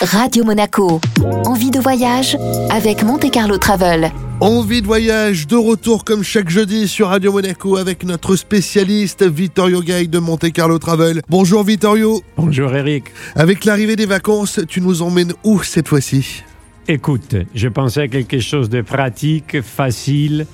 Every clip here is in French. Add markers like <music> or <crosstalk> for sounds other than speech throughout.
Radio Monaco. Envie de voyage avec Monte Carlo Travel. Envie de voyage, de retour comme chaque jeudi sur Radio Monaco avec notre spécialiste Vittorio Gay de Monte Carlo Travel. Bonjour Vittorio. Bonjour Eric. Avec l'arrivée des vacances, tu nous emmènes où cette fois-ci? Écoute, je pensais à quelque chose de pratique, facile,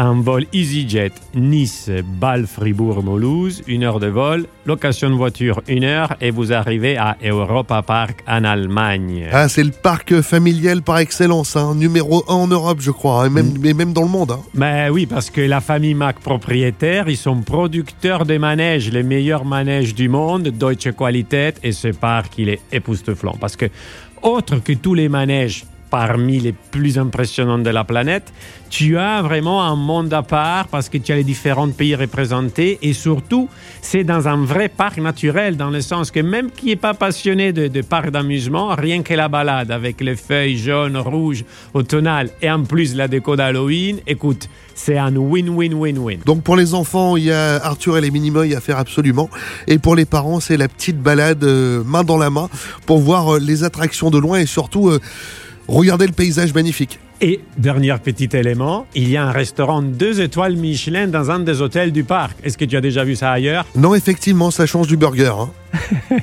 un vol EasyJet Nice, Bâle, Fribourg, Mulhouse, une heure de vol, location de voiture une heure et vous arrivez à Europa Park en Allemagne. Ah, c'est le parc familial par excellence, hein, numéro 1 en Europe, je crois, et même, mais même dans le monde. hein. Ben oui, parce que la famille Mac propriétaire, ils sont producteurs de manèges, les meilleurs manèges du monde, Deutsche Qualität, et ce parc, il est époustouflant. Parce que, autre que tous les manèges parmi les plus impressionnants de la planète, tu as vraiment un monde à part parce que tu as les différents pays représentés et surtout, c'est dans un vrai parc naturel, dans le sens que même qui n'est pas passionné de, parc d'amusement, rien que la balade avec les feuilles jaunes, rouges, automnales et en plus la déco d'Halloween, écoute, c'est un win-win-win-win. Donc pour les enfants, il y a Arthur et les Minimoys à faire absolument. Et pour les parents, c'est la petite balade euh, main dans la main pour voir euh, les attractions de loin et surtout euh, regarder le paysage magnifique. Et dernier petit élément, il y a un restaurant deux étoiles Michelin dans un des hôtels du parc. Est-ce que tu as déjà vu ça ailleurs? Non, effectivement, ça change du burger. hein.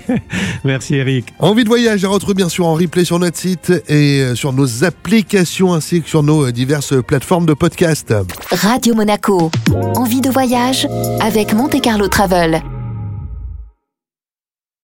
<laughs> Merci Eric. Envie de voyage à retrouver bien sûr en replay sur notre site et euh, sur nos applications ainsi que sur nos euh, diverses plateformes de podcast. Radio Monaco. Envie de voyage avec Monte Carlo Travel.